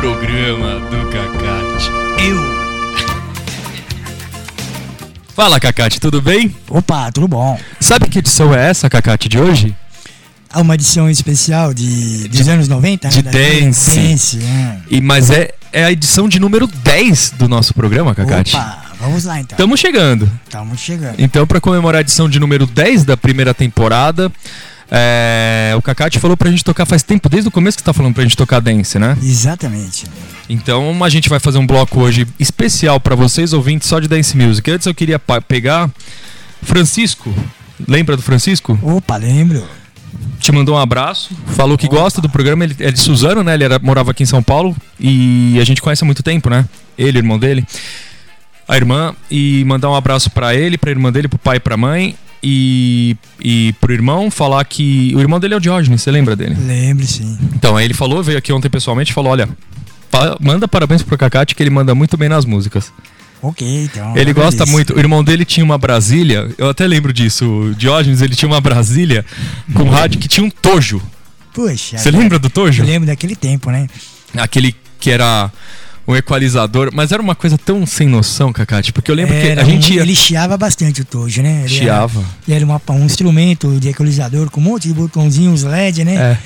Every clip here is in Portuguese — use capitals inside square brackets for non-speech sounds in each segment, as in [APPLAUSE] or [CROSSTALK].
Programa do Cacate. Eu. Fala, Cacate, tudo bem? Opa, tudo bom. Sabe que edição é essa, Cacate, de hoje? Há uma edição especial de, dos anos 90, de né? Da- dance. Dance, é. E, mas é, é a edição de número 10 do nosso programa, Cacate. Opa, vamos lá então. Estamos chegando. Estamos chegando. Então, para comemorar a edição de número 10 da primeira temporada, é, o Cacate falou pra gente tocar faz tempo, desde o começo que tá falando pra gente tocar dance, né? Exatamente. Então a gente vai fazer um bloco hoje especial pra vocês, ouvintes, só de dance music. Antes eu queria pegar Francisco. Lembra do Francisco? Opa, lembro. Te mandou um abraço, falou que gosta do programa. Ele é de Suzano, né? Ele era, morava aqui em São Paulo e a gente conhece há muito tempo, né? Ele, o irmão dele, a irmã. E mandar um abraço pra ele, pra irmã dele, pro pai e pra mãe. E, e pro irmão falar que. O irmão dele é o Diógenes, você lembra dele? Lembro sim. Então, aí ele falou, veio aqui ontem pessoalmente e falou: olha, pa- manda parabéns pro Cacate que ele manda muito bem nas músicas. Ok, então. ele gosta agradeço. muito. O irmão dele tinha uma Brasília, eu até lembro disso. O Diógenes, ele tinha uma Brasília com rádio que tinha um tojo. Puxa. Você lembra do tojo? Eu lembro daquele tempo, né? Aquele que era um equalizador, mas era uma coisa tão sem noção, Cacate, porque eu lembro Era que a gente ia. Ele chiava bastante o Tojo, né? Ele Chiava. Era, ele era uma- um instrumento de equalizador com um monte de botãozinhos LED, né? É.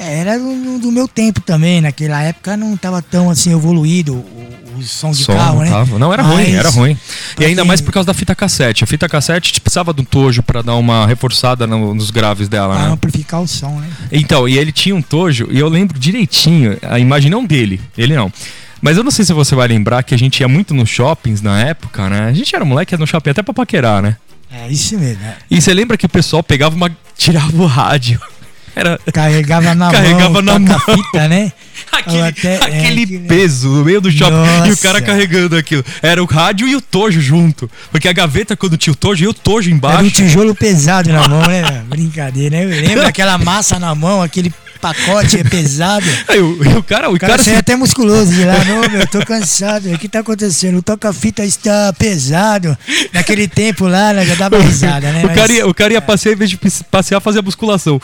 É, Era do, do meu tempo também. Naquela época não estava tão assim evoluído o, o som de Som carro, né? tava. Não, era ruim, Mas, era ruim. E pra ainda mais por causa da fita cassete. A fita cassete precisava de um tojo pra dar uma reforçada no- nos graves dela, Para né? amplificar o som, né? Então, e ele tinha um tojo, e eu lembro direitinho, a imagem não dele, ele não. Mas eu não sei se você vai lembrar que a gente ia muito nos shoppings na época, né? A gente era moleque, ia no shopping até pra paquerar, né? É isso mesmo. né? E você lembra que o pessoal pegava uma. tirava o rádio. [LAUGHS] Era Carregava na Carregava mão, na toca fita, né? [LAUGHS] aquele, até- é, aquele aquele- peso no meio do shopping e o Nossa. cara carregando aquilo. Era o rádio e o tojo junto. Porque a gaveta, quando tinha o tojo, e o tojo Era um embaixo. tijolo pesado na mão, né? Brincadeira, né? Eu lembro aquela massa na mão, aquele pacote é pesado. [LAUGHS] Aí o, o cara, o O cara, cara, saiu se- até musculoso de lá. Não, meu, eu tô cansado. O que tá acontecendo? O toca-fita está pesado. Naquele tempo lá, né, já dava [LAUGHS] risada, né? o, Mas- cara ia, o cara ia passear, em vez de passear, fazer a musculação.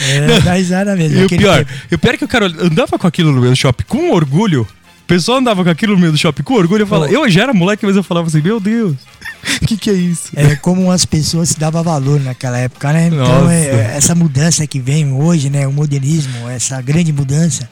É, [LAUGHS] dá risada mesmo. E o pior, tempo. o pior é que o cara andava com aquilo no shopping com orgulho. O pessoal andava com aquilo no meio do shopping com orgulho. Eu, falava, eu já era moleque, mas eu falava assim: Meu Deus, o [LAUGHS] que, que é isso? É como as pessoas se davam valor naquela época, né? Então, Nossa. é, essa mudança que vem hoje, né? O modernismo, essa grande mudança.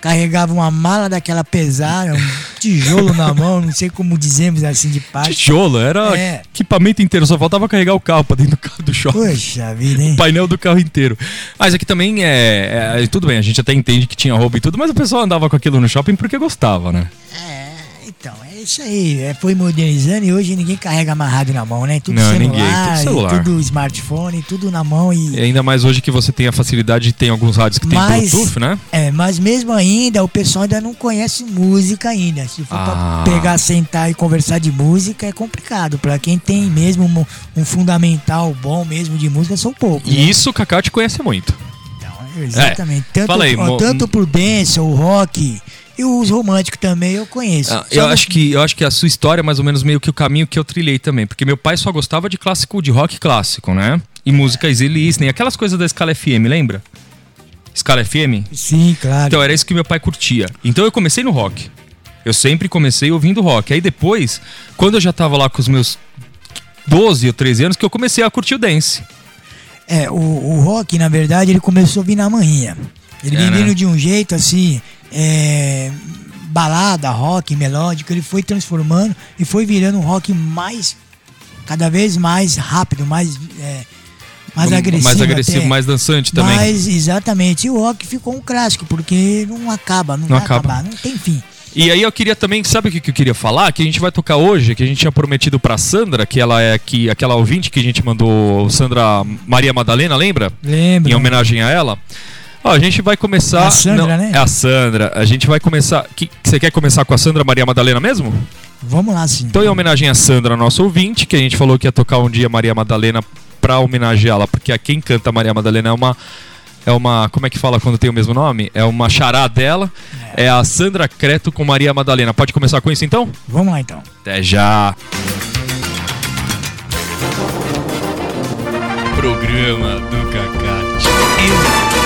Carregava uma mala daquela pesada, um tijolo na mão, não sei como dizemos assim de parte. Tijolo, era É. equipamento inteiro, só faltava carregar o carro pra dentro do carro do shopping. Poxa vida, hein? O painel do carro inteiro. Mas aqui também é, é- Tudo bem, a gente até entende que tinha roubo e tudo, mas o pessoal andava com aquilo no shopping porque gostava, né? É, então, é isso aí. É, foi modernizando e hoje ninguém carrega amarrado na mão, né? Tudo Não, celular, ninguém, tudo celular. tudo smartphone, tudo na mão E e. ainda mais hoje que você tem a facilidade de ter alguns rádios que tem Mas- Bluetooth, né? É, mas mesmo ainda, o pessoal ainda não conhece música ainda. Se for Ah. pra pegar, sentar e conversar de música, é complicado. Pra quem tem mesmo um, um fundamental bom mesmo de música, são poucos. né? E isso o Cacau te conhece muito. Então, exatamente. tanto, É. fala aí, ó, mo- tanto pro dance, o rock e os românticos também eu conheço. Ah, eu, não- acho que, eu acho que a sua história é mais ou menos meio que o caminho que eu trilhei também. Porque meu pai só gostava de clássico, de rock clássico, né? E música easy listening, aquelas coisas da escala FM, lembra? Escala FM? Sim, claro. Então era isso que meu pai curtia. Então eu comecei no rock. Eu sempre comecei ouvindo rock. Aí depois, quando eu já tava lá com os meus 12 ou 13 anos, que eu comecei a curtir o dance. É, o, o rock, na verdade, ele começou a vir na manhã. Ele É, vem né? vindo de um jeito assim, é, balada, rock, melódico, ele foi transformando e foi virando um rock mais, cada vez mais rápido, mais, é, mais agressivo. Mais agressivo, até. mais dançante também. Mas, exatamente, e o rock ficou um clássico, porque não acaba, não, Não vai acaba. acabar, não tem fim. E aí eu queria também, sabe o que eu queria falar? Que a gente vai tocar hoje, que a gente tinha prometido pra Sandra, que ela é aqui, aquela ouvinte que a gente mandou, Sandra Maria Madalena, lembra? Lembra? Em homenagem a ela. Ó, a gente vai começar. É a Sandra, Não, né? É a Sandra. A gente vai começar. Que, você quer começar com a Sandra Maria Madalena mesmo? Vamos lá, sim. Então, em homenagem a Sandra, nossa ouvinte, que a gente falou que ia tocar um dia Maria Madalena pra homenageá-la, porque a quem canta Maria Madalena é uma. É uma. Como é que fala quando tem o mesmo nome? É uma chará dela. É a Sandra Creto com Maria Madalena. Pode começar com isso então? Vamos lá, então. Até já! Programa do Cacate.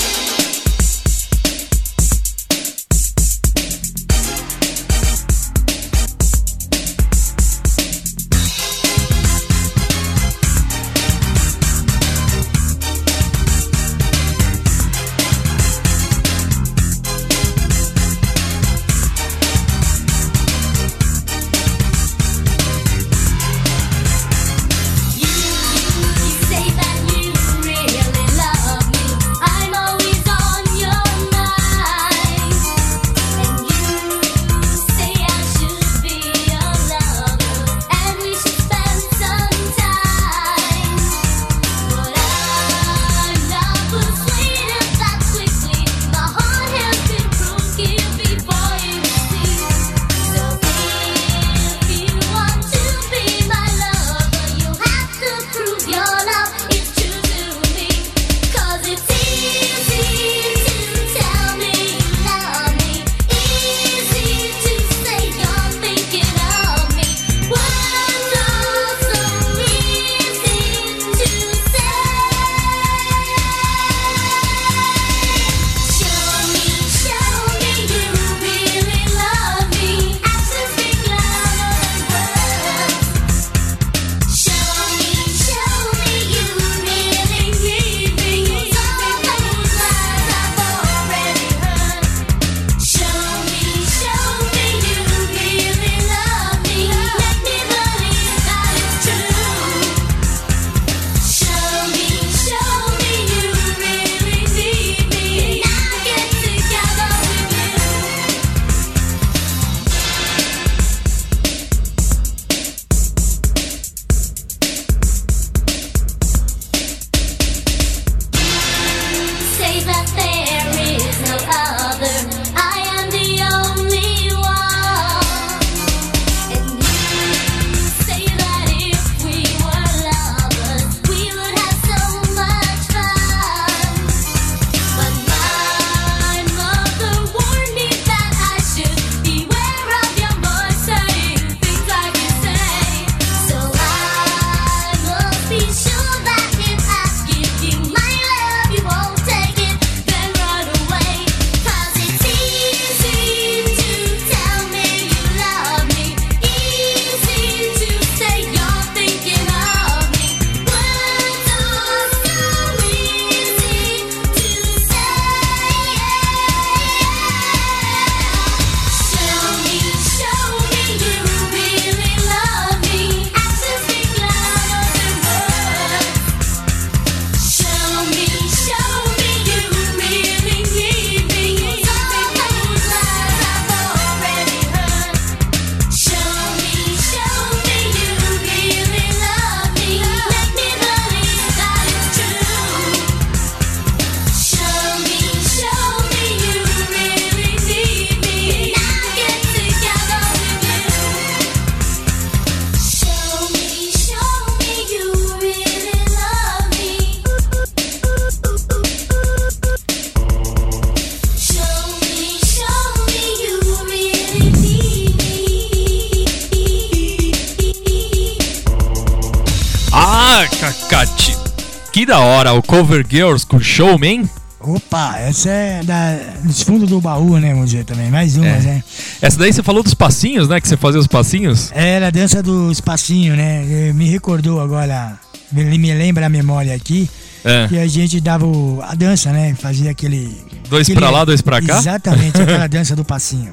O Cover Girls com Showman. Opa, essa é da, dos fundos do baú, né, vamos dizer também. Mais uma, É. né? Essa daí você falou dos passinhos, né? Que você fazia os passinhos. Era a dança do espacinho, né? Eh, Me recordou agora, me, me lembra a memória aqui, É. que a gente dava o- a dança, né? Fazia aquele. Dois aquele- pra lá, dois pra cá? Exatamente, [LAUGHS] aquela dança do passinho.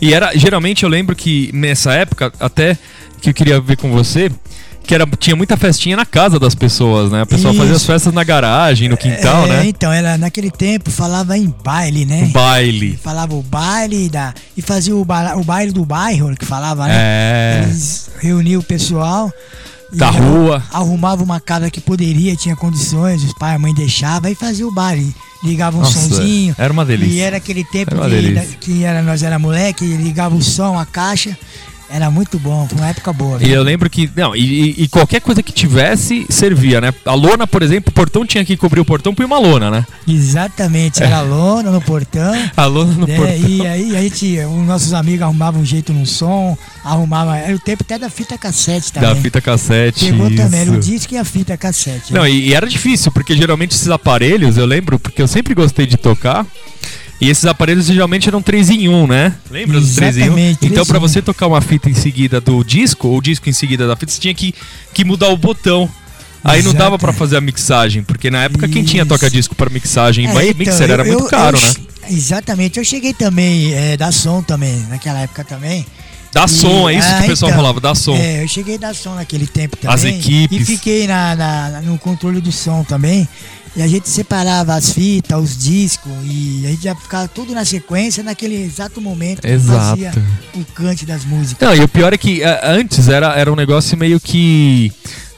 E era, geralmente eu lembro que nessa época, até que eu queria ver com você, que era, tinha muita festinha na casa das pessoas, né? A pessoa fazia as Isso. festas na garagem, no quintal, É, né? Então, ela naquele tempo falava em baile, né? Baile. Falava o baile da. E fazia o, ba- o baile do bairro, que falava, né? É. Eles reuniam o pessoal. Da rua. Arrumava uma casa que poderia, tinha condições, os pais e a mãe deixavam e fazia o baile. Ligava um Nossa, sonzinho. era uma delícia. E era aquele tempo Era que, que era, nós era moleque, ligava o som, a caixa. Era muito bom, foi uma época boa. E viu? eu lembro que. Não, e, e- e qualquer coisa que tivesse servia, né? A lona, por exemplo, o portão tinha que cobrir o portão por uma lona, né? Exatamente, era lona no portão. [LAUGHS] A lona no né? portão. E aí a gente, os nossos amigos arrumavam um jeito no som, arrumava. Era o tempo até da fita cassete também. Da fita cassete. Pegou também, era o isso. disco e a fita cassete. Não, né? e, e era difícil, porque geralmente esses aparelhos, eu lembro, porque eu sempre gostei de tocar. E esses aparelhos geralmente eram 3 em 1, né? Lembra dos 3 em 1? Exatamente, Então, 3 em pra 1. você tocar uma fita em seguida do disco, ou o disco em seguida da fita, você tinha que, que mudar o botão. Aí não dava Exato. pra fazer a mixagem, porque na época quem tinha Isso. toca-disco para mixagem, É, mas então, mixer era eu- muito eu- caro, eu né? che- Exatamente, eu cheguei também é, da som também, naquela época também. Dá E- som, é isso que ah, o pessoal então, falava, dá som. É, eu cheguei da som naquele tempo também. As equipes. E fiquei na- na- no controle do som também. E a gente separava as fitas, os discos, e a gente já ficava tudo na sequência naquele exato momento que Exato. fazia o cante das músicas. Não, e o pior é que é, antes era, era um negócio meio que.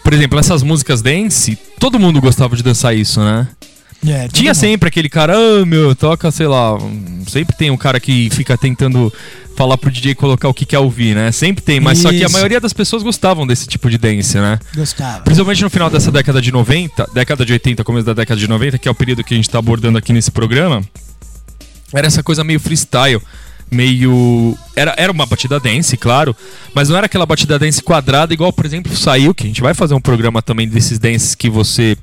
Por exemplo, essas músicas dance, todo mundo gostava de dançar isso, né? É, Tinha sempre aquele cara, ah, meu, toca, sei lá. Sempre tem um cara que fica tentando falar pro DJ colocar o que quer ouvir, né? Sempre tem, mas só que a Isso. maioria das pessoas gostavam desse tipo de dance, né? Gostava. Principalmente no final dessa década de 90, década de 80, começo da década de 90, que é o período que a gente tá abordando aqui nesse programa, era essa coisa meio freestyle, meio. Era, era uma batida dance, claro, mas não era aquela batida dance quadrada, igual, por exemplo, saiu, que a gente vai fazer um programa também desses dances que você.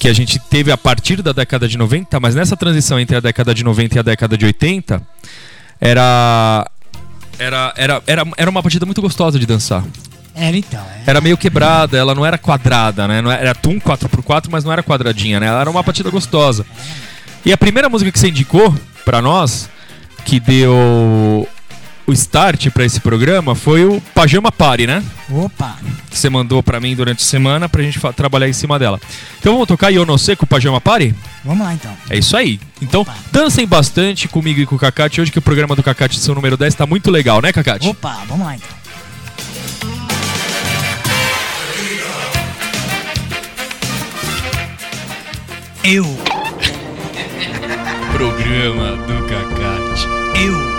Que a gente teve a partir da década de 90, mas nessa transição entre a década de 90 e a década de 80, era. Era, era, era, era uma batida muito gostosa de dançar. Era então, é. Era meio quebrada, ela não era quadrada, né? Não era, era tum 4x4, mas não era quadradinha, né? Ela era uma batida gostosa. E a primeira música que você indicou pra nós, que deu o start pra esse programa, foi o Pajama Party, né? Opa! Que você mandou pra mim durante a semana pra gente trabalhar em cima dela. Então vamos tocar Eu Não Sei com o Pajama Party? Vamos lá então. É isso aí. Então Opa. dancem bastante comigo e com o Cacate hoje que o programa do Cacate, seu número 10, tá muito legal, né, Cacate? Opa, vamos lá então. Eu, Programa do Cacate. eu.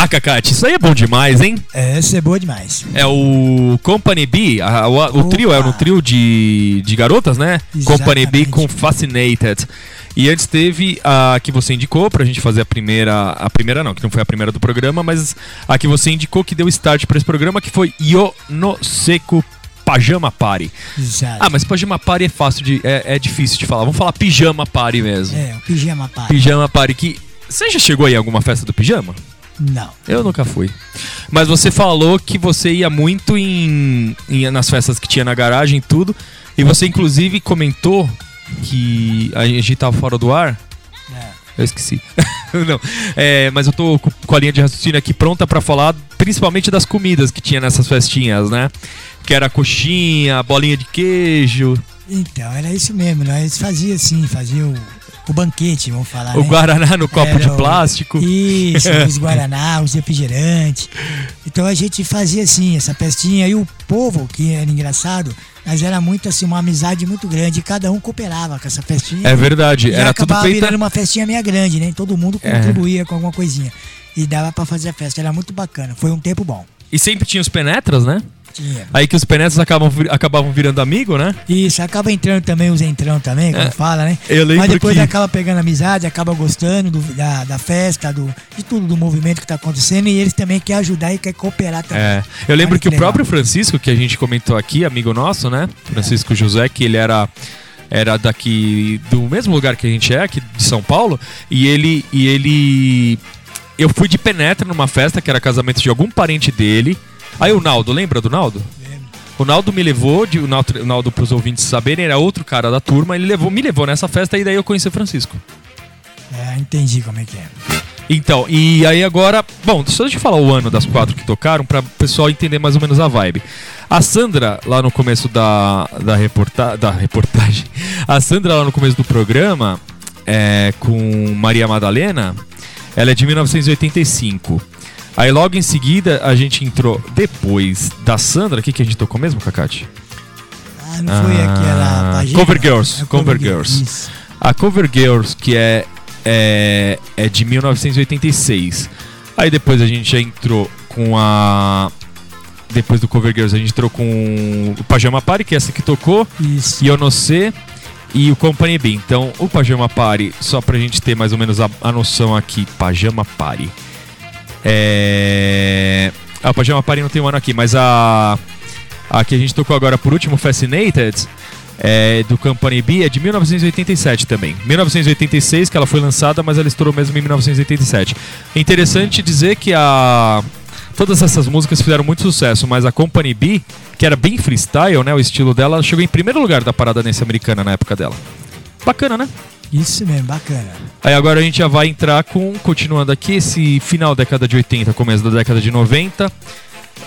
Ah, Cacate, isso aí é bom demais, hein? Essa é boa demais. É o Company B, a- o, o trio, é um trio de, de garotas, né? Company B Exatamente. com Fascinated. E antes teve a que você indicou pra gente fazer a primeira. A primeira não, que não foi a primeira do programa, mas a que você indicou que deu start pra esse programa, que foi Yo no Seco Pajama Party. Exato. Ah, mas Pajama Party é fácil de. É, é difícil de falar. Vamos falar Pijama Party mesmo. É, o pijama pai. Pijama Party que. Você já chegou aí a alguma festa do pijama? Não. Eu nunca fui. Mas você falou que você ia muito em, em- nas festas que tinha na garagem e tudo. E você inclusive comentou que a gente tava fora do ar. É. Eu esqueci. [LAUGHS] Não. É, mas eu tô com a linha de raciocínio aqui pronta pra falar principalmente das comidas que tinha nessas festinhas, né? Que era coxinha, bolinha de queijo, Então, era isso mesmo. Nós fazia assim, fazia o, o banquete, vamos falar. o né? guaraná no copo Era de o- plástico. Isso, [LAUGHS] os Guaraná, os refrigerantes. Então a gente fazia assim, essa festinha. E o povo, que era engraçado, mas era muito assim, uma amizade muito grande. E cada um cooperava com essa festinha. É verdade, E era tudo feita. virando uma festinha meia grande, né? Todo mundo É. contribuía com alguma coisinha. E dava pra fazer a festa. Era muito bacana. Foi um tempo bom. E sempre tinha os penetras, né? Tinha. Aí que os penetras acabam, acabavam virando amigo, né? Isso, acaba entrando também os entrão também, como É. fala, né? Eu lembro Mas depois que- acaba pegando amizade, acaba gostando do- da, da festa, do, de tudo, do movimento que tá acontecendo. E eles também querem ajudar e querem cooperar também. É. Eu lembro Olha que o legal. próprio Francisco, que a gente comentou aqui, amigo nosso, né? Francisco José, que ele era era daqui do mesmo lugar que a gente é, aqui de São Paulo, e ele e ele eu fui de penetra numa festa que era casamento de algum parente dele. Aí o Naldo, lembra do Naldo? O Naldo me levou, de, o Naldo, o Naldo pros ouvintes saberem, era outro cara da turma, ele levou, me levou nessa festa e daí eu conheci o Francisco. É, entendi como é que é. Então, e aí agora, bom, só deixa eu falar o ano das quatro que tocaram para o pessoal entender mais ou menos a vibe. A Sandra, lá no começo da, da, reporta da reportagem, [LAUGHS] a Sandra lá no começo do programa, é, com Maria Madalena, ela é de 1985. Aí logo em seguida a gente entrou, depois da Sandra, o que, que a gente tocou mesmo, Cacate? Ah, não foi Ah, aquela página? Cover Girls, É Cover Girls. A Cover Girls, que é, é, é de 1986. Aí depois a gente já entrou com a. Depois do Cover Girls, a gente entrou com o Pajama Party, que é essa que tocou, Isso. Yonose e o Company B. Então, o Pajama Party, só pra gente ter mais ou menos a, a noção aqui: Pajama Party. É. Ah, o Pajama Party não tem um ano aqui, mas a. A que a gente tocou agora por último, Fascinated, é, do Company B, é de 1987 também. 1986 que ela foi lançada, mas ela estourou mesmo em 1987. É interessante dizer que a. Todas essas músicas fizeram muito sucesso, mas a Company B, que era bem freestyle, né? O estilo dela, chegou em primeiro lugar da parada dance americana na época dela. Bacana, né? Isso mesmo, bacana. Aí agora a gente já vai entrar com, continuando aqui, esse final da década de 80, começo da década de 90.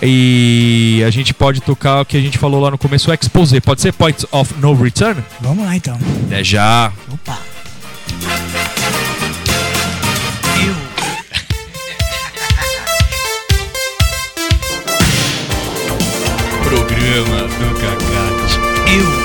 E a gente pode tocar o que a gente falou lá no começo, o Expose. Pode ser Points of No Return? Vamos lá então. É já. Opa. [LAUGHS] Programa do Cacate. Eu.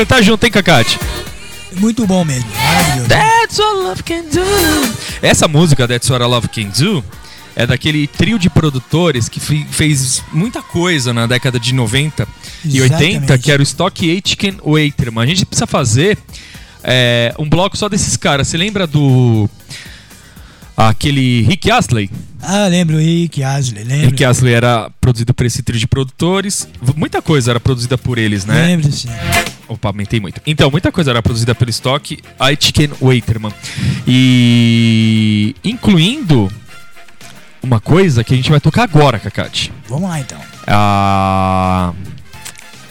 Cantar junto, hein, Cacate? Muito bom mesmo. Maravilhoso. That's what love can do. Essa música, That's What Love Can Do, é daquele trio de produtores que fe- fez muita coisa na década de 90 e 80, Exatamente. que era o Stock Aitken Waiterman. A gente precisa fazer é, um bloco só desses caras. Você lembra do. Aquele Rick Astley? Ah, lembro o Rick Asley, lembro. Rick Astley era produzido por esse trio de produtores. Muita coisa era produzida por eles, né? Lembro sim. Opa, aumentei muito. Então, muita coisa era produzida pelo estoque Aitken Waiterman. E. incluindo uma coisa que a gente vai tocar agora, Cacate. Vamos lá então.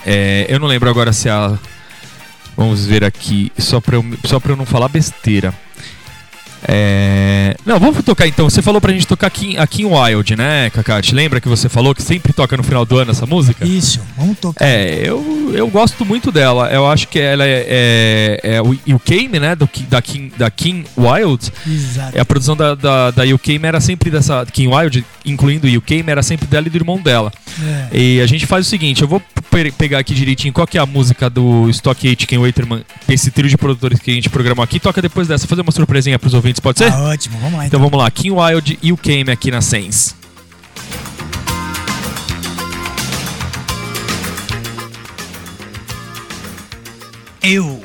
É, eu não lembro agora se a. Vamos ver aqui, só pra eu, só pra eu não falar besteira. É... Não, vamos tocar então. Você falou pra gente tocar aqui, aqui em Wild, né, Cacate? Lembra que você falou que sempre toca no final do ano essa música? Isso, vamos tocar. É, eu, eu gosto muito dela. Eu acho que ela é, é, é o UKM, né? Do, da, King, da King Wild. Exato. É a produção da, da, da UKM era sempre dessa. King Wild, incluindo o UKM, era sempre dela e do irmão dela. É. E a gente faz o seguinte: eu vou pe- pegar aqui direitinho qual que é a música do Stock Aitken Waiterman, esse trio de produtores que a gente programou aqui. Toca depois dessa, fazer uma surpresinha pros ouvintes, pode ser? Tá ótimo, vamos lá Então então. vamos lá, King Wild e UKM aqui na Sense. Eu.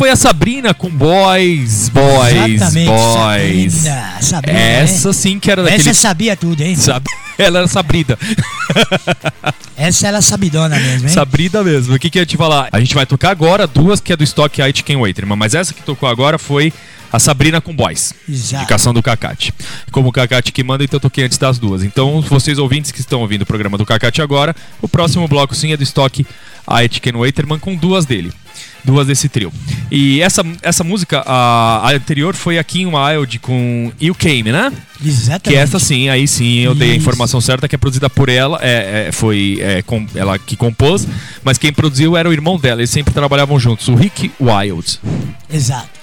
Foi a Sabrina com Boys, Boys, Exatamente, Boys. Sabrina, Sabrina, Essa né? sim que era daquele. Essa sabia tudo, hein? Sab... [LAUGHS] Ela era Sabrina. [LAUGHS] Essa era sabidona mesmo, hein? Sabrina mesmo. O que, que eu ia te falar? A gente vai tocar agora duas que é do estoque Aitken Waiterman, mas essa que tocou agora foi a Sabrina com Boys. Exato. Indicação do Cacate. Como o Cacate que manda, então eu toquei antes das duas. Então, vocês ouvintes que estão ouvindo o programa do Cacate agora, o próximo bloco sim é do estoque Aitken Waiterman com duas dele. Duas desse trio. E essa, essa música, a, a anterior foi a Kim Wilde com You Came, né? Exatamente. Que essa sim, aí sim eu dei a informação certa, que é produzida por ela, é, é, foi é, com, ela que compôs, mas quem produziu era o irmão dela, eles sempre trabalhavam juntos, o Rick Wilde. Exato.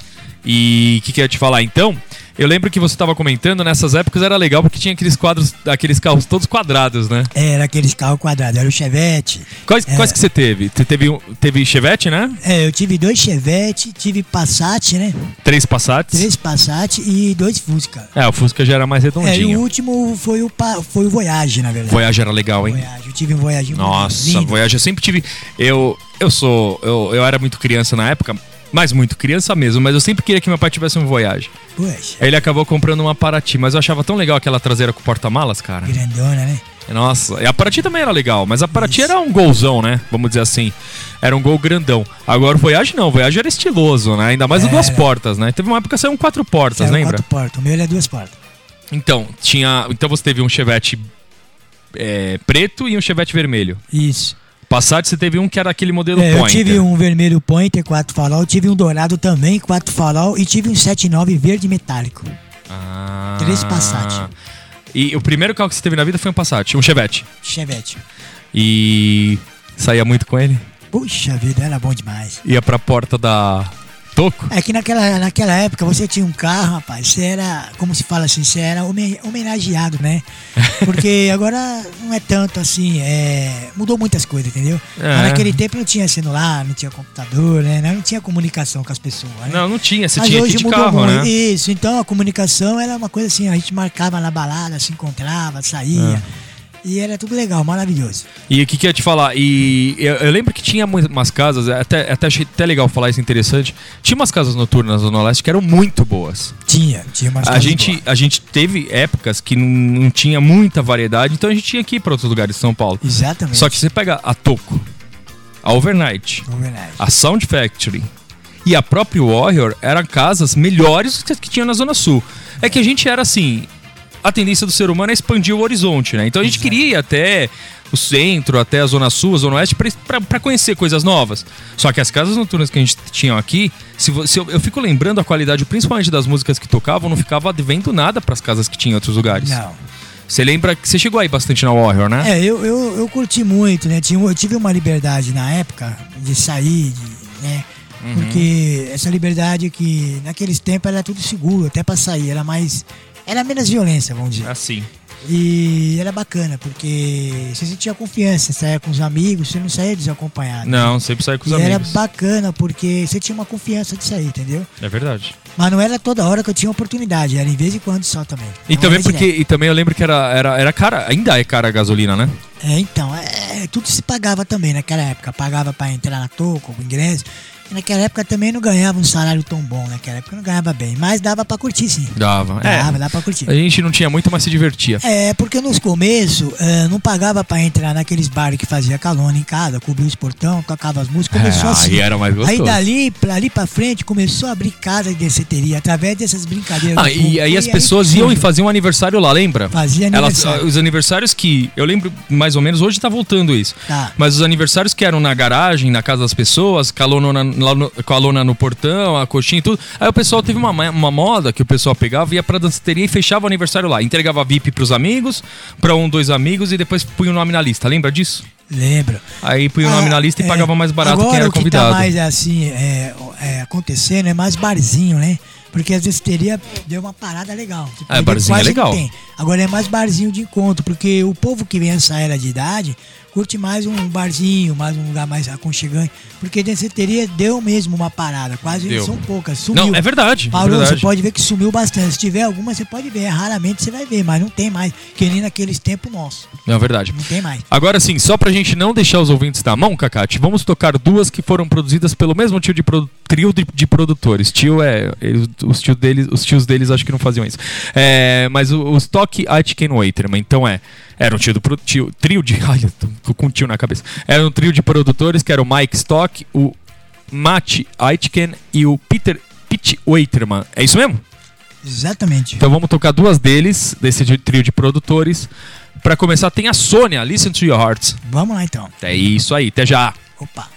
E o que, que eu ia te falar então? Eu lembro que você estava comentando, nessas épocas era legal porque tinha aqueles quadros, aqueles carros todos quadrados, né? Era aqueles carros quadrados, era o Chevette. Quais, quais que você teve? Você teve, teve Chevette, né? É, eu tive dois Chevette, tive Passat, né? Três Passats. Três Passat e dois Fusca. É, o Fusca já era mais É, e o redondinho. último foi o, Pa- foi o Voyage, na verdade. Voyage era legal, hein? Voyage. Eu tive um Voyage muito Nossa, lindo. Voyage eu sempre tive. Eu, eu sou. Eu, eu era muito criança na época, mas muito criança mesmo, mas eu sempre queria que meu pai tivesse um Voyage. Poxa, Aí ele acabou comprando uma Paraty, mas eu achava tão legal aquela traseira com porta-malas, cara. grandona, né? Nossa, e a Paraty também era legal, mas a Paraty era um golzão, né? Vamos dizer assim. Era um gol grandão. Agora o Voyage não, o Voyage era estiloso, né? Ainda mais o duas Era. portas, né? Teve uma época que saiu um quatro portas, Saiu lembra? quatro portas. O meu era duas portas. Então, tinha. Então você teve um Chevette é, preto e um Chevette vermelho. Isso. Passat você teve um que era aquele modelo É, eu Pointer. tive um vermelho Pointer, quatro farol, tive um dourado também, quatro farol, e tive um 79 verde metálico. Ah. Três Passat. E o primeiro carro que você teve na vida foi um Passat, um Chevette. Chevette. E saía muito com ele? Puxa vida, era bom demais. Ia pra porta da Toco? É que naquela, naquela época você tinha um carro, rapaz, você era, como se fala assim, você era homen- homenageado, né? [LAUGHS] Porque agora não é tanto assim, é, mudou muitas coisas, entendeu? É. Mas naquele tempo não tinha celular, não tinha computador, né? Não tinha comunicação com as pessoas, né? Não, não tinha. Você Mas tinha hoje mudou carro, muito. né? Isso, então a comunicação era uma coisa assim, a gente marcava na balada, se encontrava, saía. É. E era tudo legal, maravilhoso. E o que, que eu ia te falar? E eu, eu lembro que tinha umas casas, até, até achei até legal falar isso interessante. Tinha umas casas noturnas na Zona Leste que eram muito boas. Tinha, tinha umas A casas gente, boas. a gente teve épocas que não, não tinha muita variedade, então a gente tinha que ir para outros lugares de São Paulo. Exatamente. Só que você pega a Toco, a Overnight, É verdade. a Sound Factory e a própria Warrior eram casas melhores que que tinha na Zona Sul. É que a gente era assim. A tendência do ser humano é expandir o horizonte, né? Então a gente queria ir até o centro, até a Zona Sul, a Zona Oeste, pra conhecer coisas novas. Só que as casas noturnas que a gente tinha aqui, se, se eu, eu fico lembrando a qualidade, principalmente das músicas que tocavam, não ficava devendo nada pras casas que tinha em outros lugares. Não. Você lembra que você chegou aí bastante na Warrior, né? É, eu, eu, eu curti muito, né? Tinha, eu tive uma liberdade na época de sair, de, né? Uhum. Porque essa liberdade que naqueles tempos era tudo seguro, até pra sair, era mais. Era menos violência, vamos dizer. Assim. E era bacana, porque você sentia confiança, você saía com os amigos, você não saía desacompanhado. Não, sempre sai com os E era amigos. bacana, porque você tinha uma confiança de sair, entendeu? É verdade. Mas não era toda hora que eu tinha oportunidade, era em vez em quando só também. E Não também era porque direto. e também eu lembro que era, era, era cara, ainda é cara a gasolina, né? É, então, é, tudo se pagava também naquela época. Pagava pra entrar na toco, o ingresso. Naquela época também não ganhava um salário tão bom, naquela época não ganhava bem. Mas dava pra curtir, sim. Dava. Dava, É. dava pra curtir. A gente não tinha muito, mas se divertia. É, porque nos começos eh, não pagava pra entrar naqueles bares que fazia calona em casa, cobria os portão, tocava as músicas, começou É, assim. aí era mais gostoso. Aí dali, pra, ali pra frente, começou a abrir casa de danceteria, através dessas brincadeiras. Ah, e aí as pessoas que iam e faziam um aniversário lá, lembra? Fazia Elas, aniversário. os aniversários que. Eu lembro mais ou menos, hoje tá voltando isso. Tá. Mas os aniversários que eram na garagem, na casa das pessoas, com a lona, lá no, com a lona no portão, a coxinha e tudo. Aí o pessoal teve uma, uma moda que o pessoal pegava, ia pra danceteria e fechava o aniversário lá. Entregava VIP pros amigos, pra um, dois amigos e depois punha o nome na lista. Lembra disso? Lembro. Aí punha o nome Ah, na lista e é, pagava mais barato agora, quem era o que convidado. tá mais assim, é, é, acontecendo é mais barzinho, né? Porque às vezes teria deu uma parada legal. Tipo, É, barzinho é legal. Agora é mais barzinho de encontro, porque o povo que vem essa era de idade curte mais um barzinho, mais um lugar mais aconchegante. Porque danceteria deu mesmo uma parada, quase Deu. são poucas. Sumiu. Não, é verdade. é Parou, verdade. você pode ver que sumiu bastante. Se tiver alguma, você pode ver. Raramente você vai ver, mas não tem mais. Que nem naqueles tempos nossos. É verdade. Não tem mais. Agora sim, só pra gente não deixar os ouvintes na mão, Cacate, vamos tocar duas que foram produzidas pelo mesmo tio de, produ- trio de, de produtores. Tio é. Eles, os, tio deles, os tios deles acho que não faziam isso. É, mas o, os Stock Aitken Waiterman, então é. Era um tio do tio, trio de. [LAUGHS] Ai, eu tô com um tio na cabeça. Era um trio de produtores que era o Mike Stock, o Matt Aitken e o Peter Pitt Waiterman. É isso mesmo? Exatamente. Então vamos tocar duas deles, desse trio de produtores. Para começar, tem a Sônia, Listen to Your Hearts. Vamos lá então. É isso aí, até já. Opa.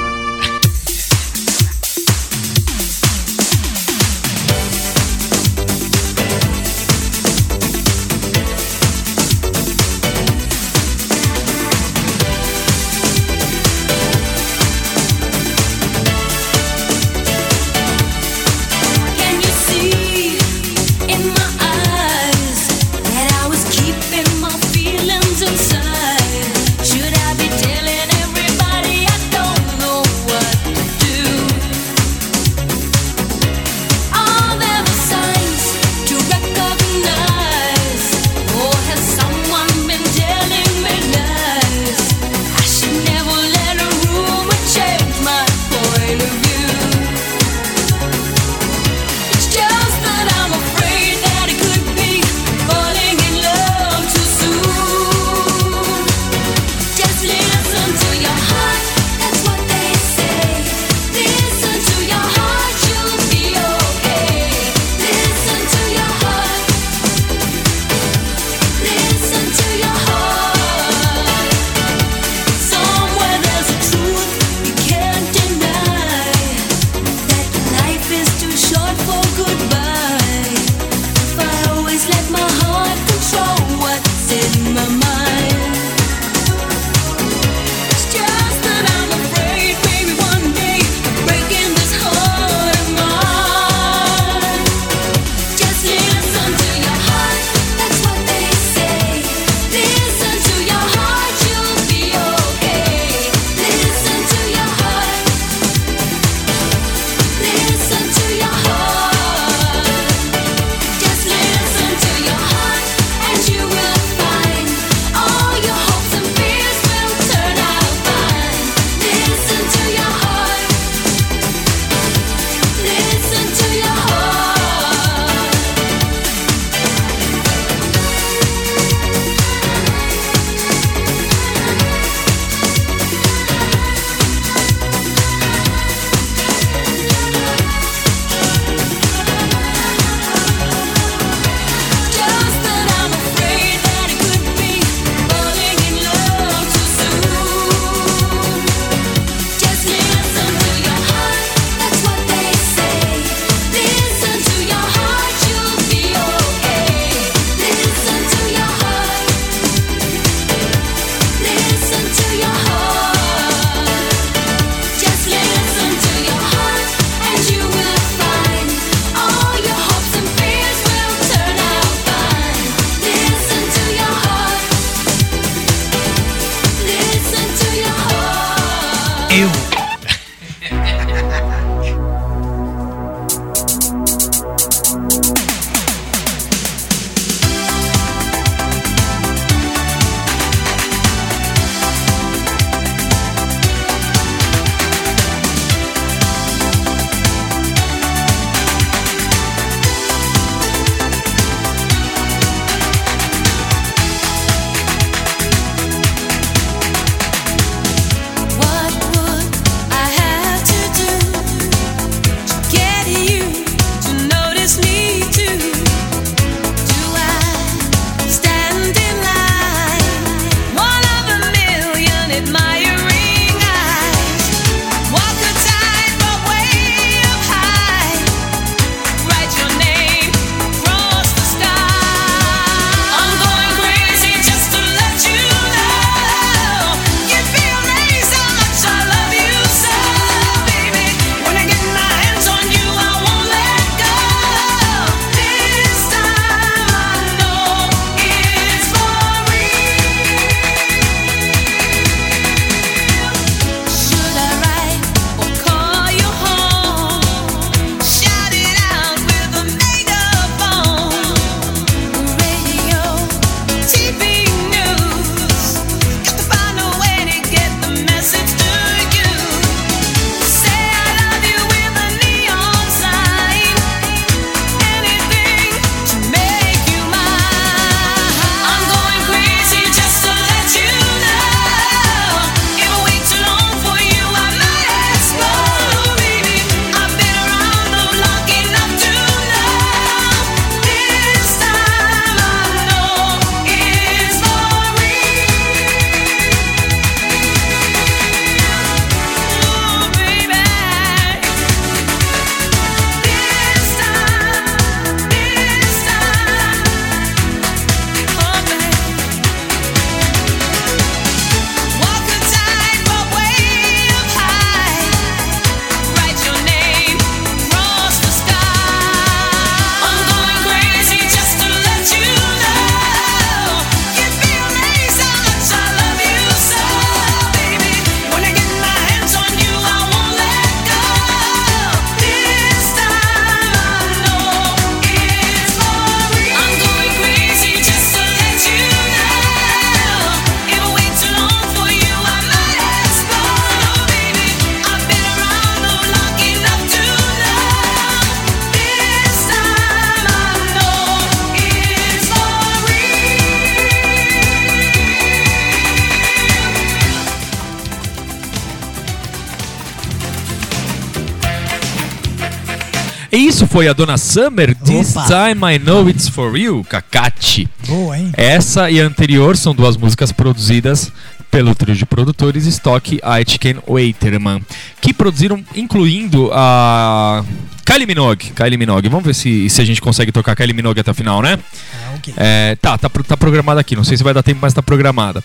foi a Dona Summer, This Opa. Time I Know It's For You, Kakati. Boa, hein? Essa e a anterior são duas músicas produzidas pelo trio de produtores Stock, Aitken Waiterman, que produziram, incluindo a Kylie Minogue. Kylie Minogue. Vamos ver se, se a gente consegue tocar Kylie Minogue até o final, né? Ah. É, tá, tá, tá programada aqui. Não sei se vai dar tempo, mas tá programada.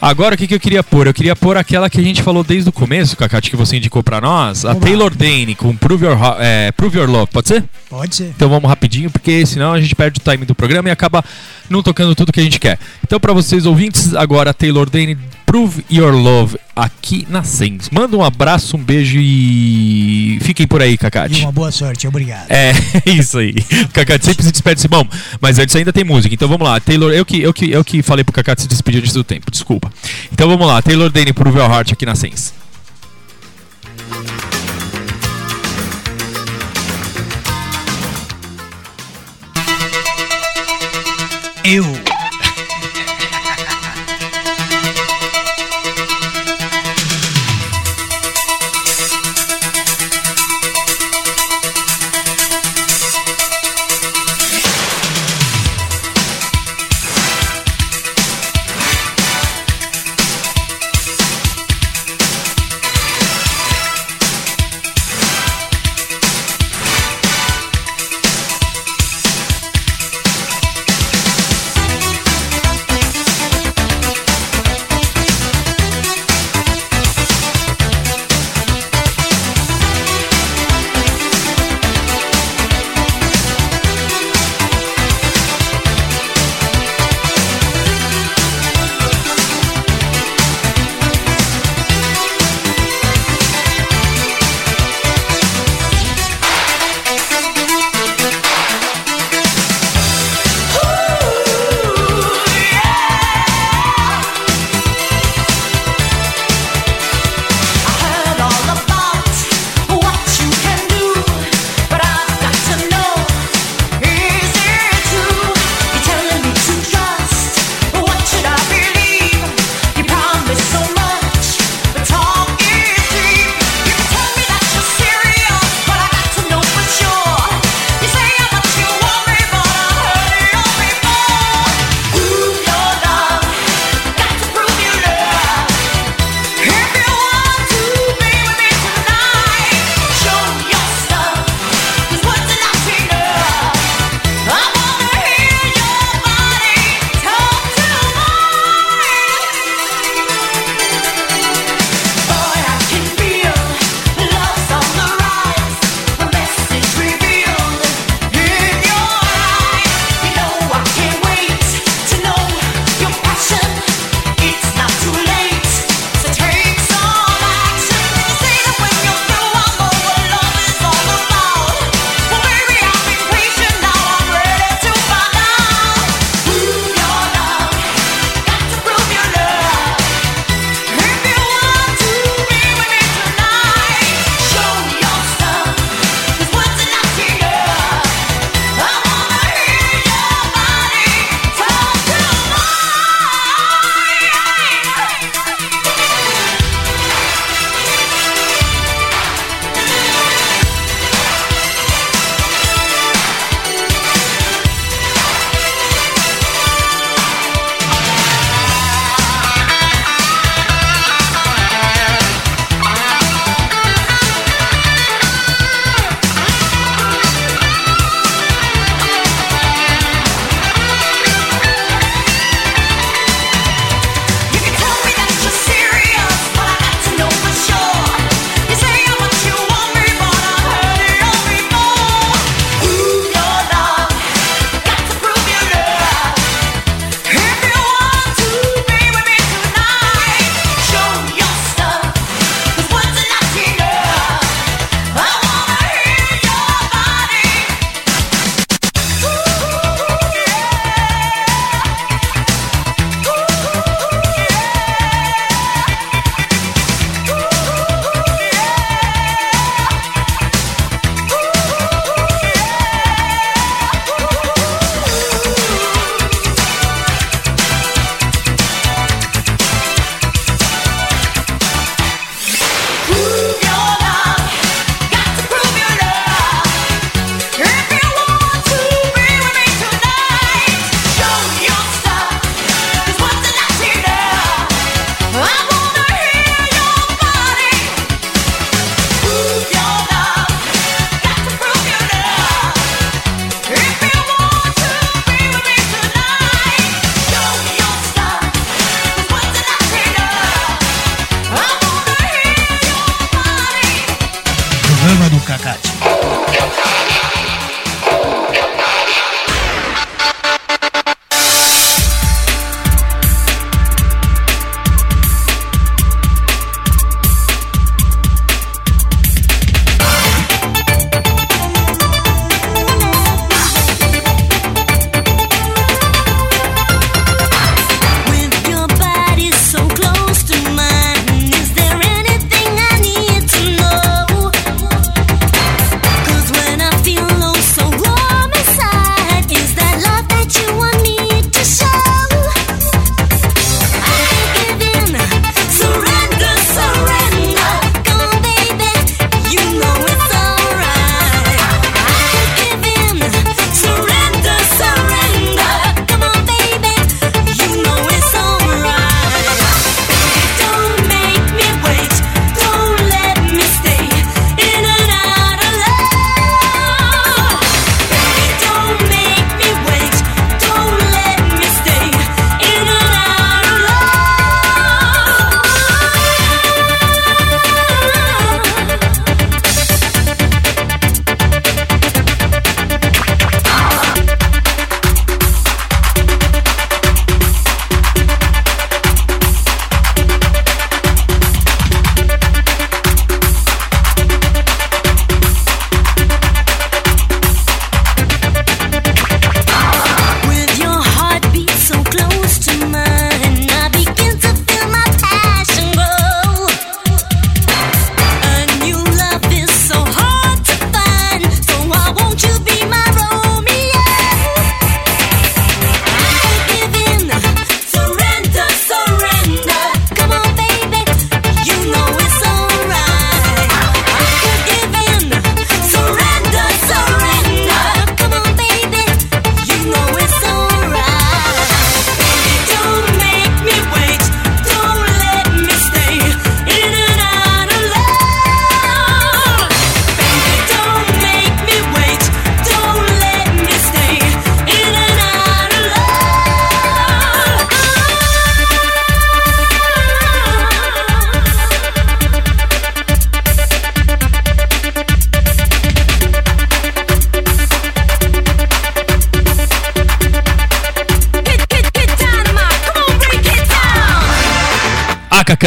Agora, o que, que eu queria pôr? Eu queria pôr aquela que a gente falou desde o começo, Cacate, que você indicou pra nós. A. Taylor Dane com Prove Your, é, Prove Your Love. Pode ser? Pode ser. Então vamos rapidinho, porque senão a gente perde o time do programa e acaba não tocando tudo que a gente quer. Então, pra vocês ouvintes, agora Taylor Dane, Prove Your Love, aqui na Sens. Manda um abraço, um beijo e fiquem por aí, E Cacate. uma boa sorte, obrigado. É, [LAUGHS] isso aí. O Cacate sempre se despede assim, bom, mas antes ainda tem música. Então vamos lá. Taylor, eu que, eu que, eu que falei pro Cacate se despedir antes do tempo, desculpa. Então vamos lá. Taylor Dane, Prove Your Heart aqui na Sens. Eu.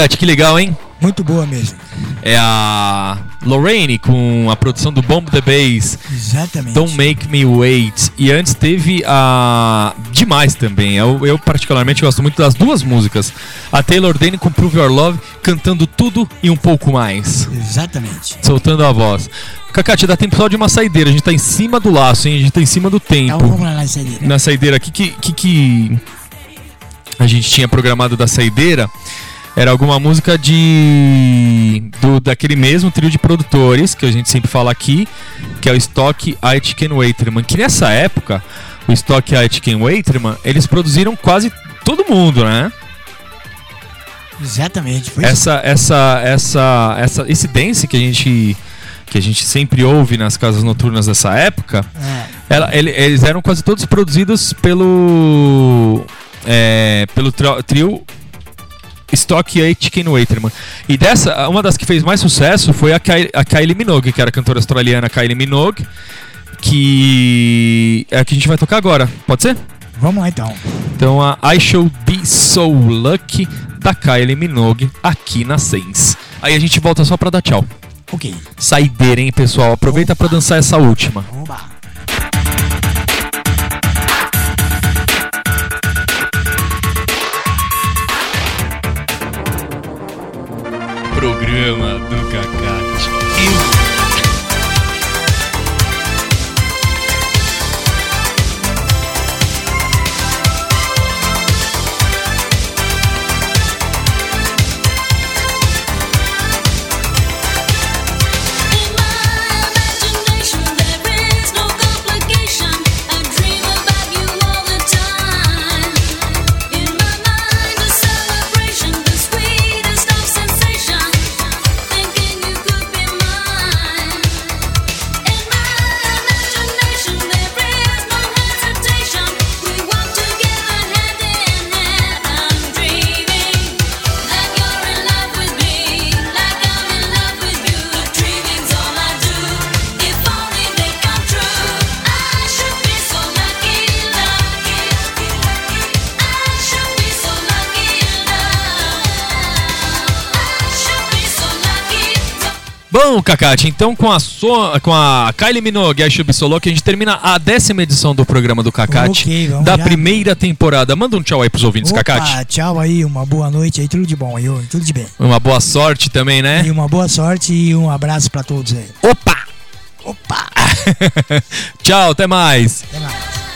Cacate, que legal, hein? Muito boa mesmo. É a Lorraine com a produção do Bomb the Bass. Exatamente. Don't Make Me Wait. E antes teve a. Demais também. Eu, eu particularmente gosto muito das duas músicas. A Taylor Dane com Prove Your Love, cantando tudo e um pouco mais. Exatamente. Soltando a voz. Cacate, dá tempo só de uma saideira. A gente tá em cima do laço, hein? A gente tá em cima do Então tempo. vamos lá na saideira. Na saideira aqui, que, que, que a gente tinha programado da saideira era alguma música de do, daquele mesmo trio de produtores que a gente sempre fala aqui, que é o Stock, Aitken Waiterman, que nessa época, o Stock, Aitken Waiterman, eles produziram quase todo mundo, né? Exatamente. Foi Essa essa essa essa esse dance que a gente que a gente sempre ouve nas casas noturnas dessa época, É, ela- ele- eles eram quase todos produzidos pelo é, pelo trio Stock e Chicken Waiterman. E dessa, uma das que fez mais sucesso foi a, Ky- a Kylie Minogue, que era a cantora australiana Kylie Minogue, que é a que a gente vai tocar agora. Pode ser? vamos lá então. Então a I Shall Be So Lucky da Kylie Minogue aqui na Sense. Aí a gente volta só pra dar tchau. Ok. Saideira, hein, pessoal? Aproveita pra dançar essa última. Oba. Programa do Cacate. Bom, Cacate, então com a, so, com a Kylie Minogue e a Chubi Solo, que a gente termina a décima edição do programa do Cacate Ok, vamos da primeira temporada. Manda um tchau aí pros ouvintes, Opa, Cacate. tchau aí, uma boa noite aí, tudo de bom aí, tudo de bem. Uma boa sorte também, né? E uma boa sorte e um abraço pra todos aí. Opa! Opa! [LAUGHS] tchau, até mais. Até mais.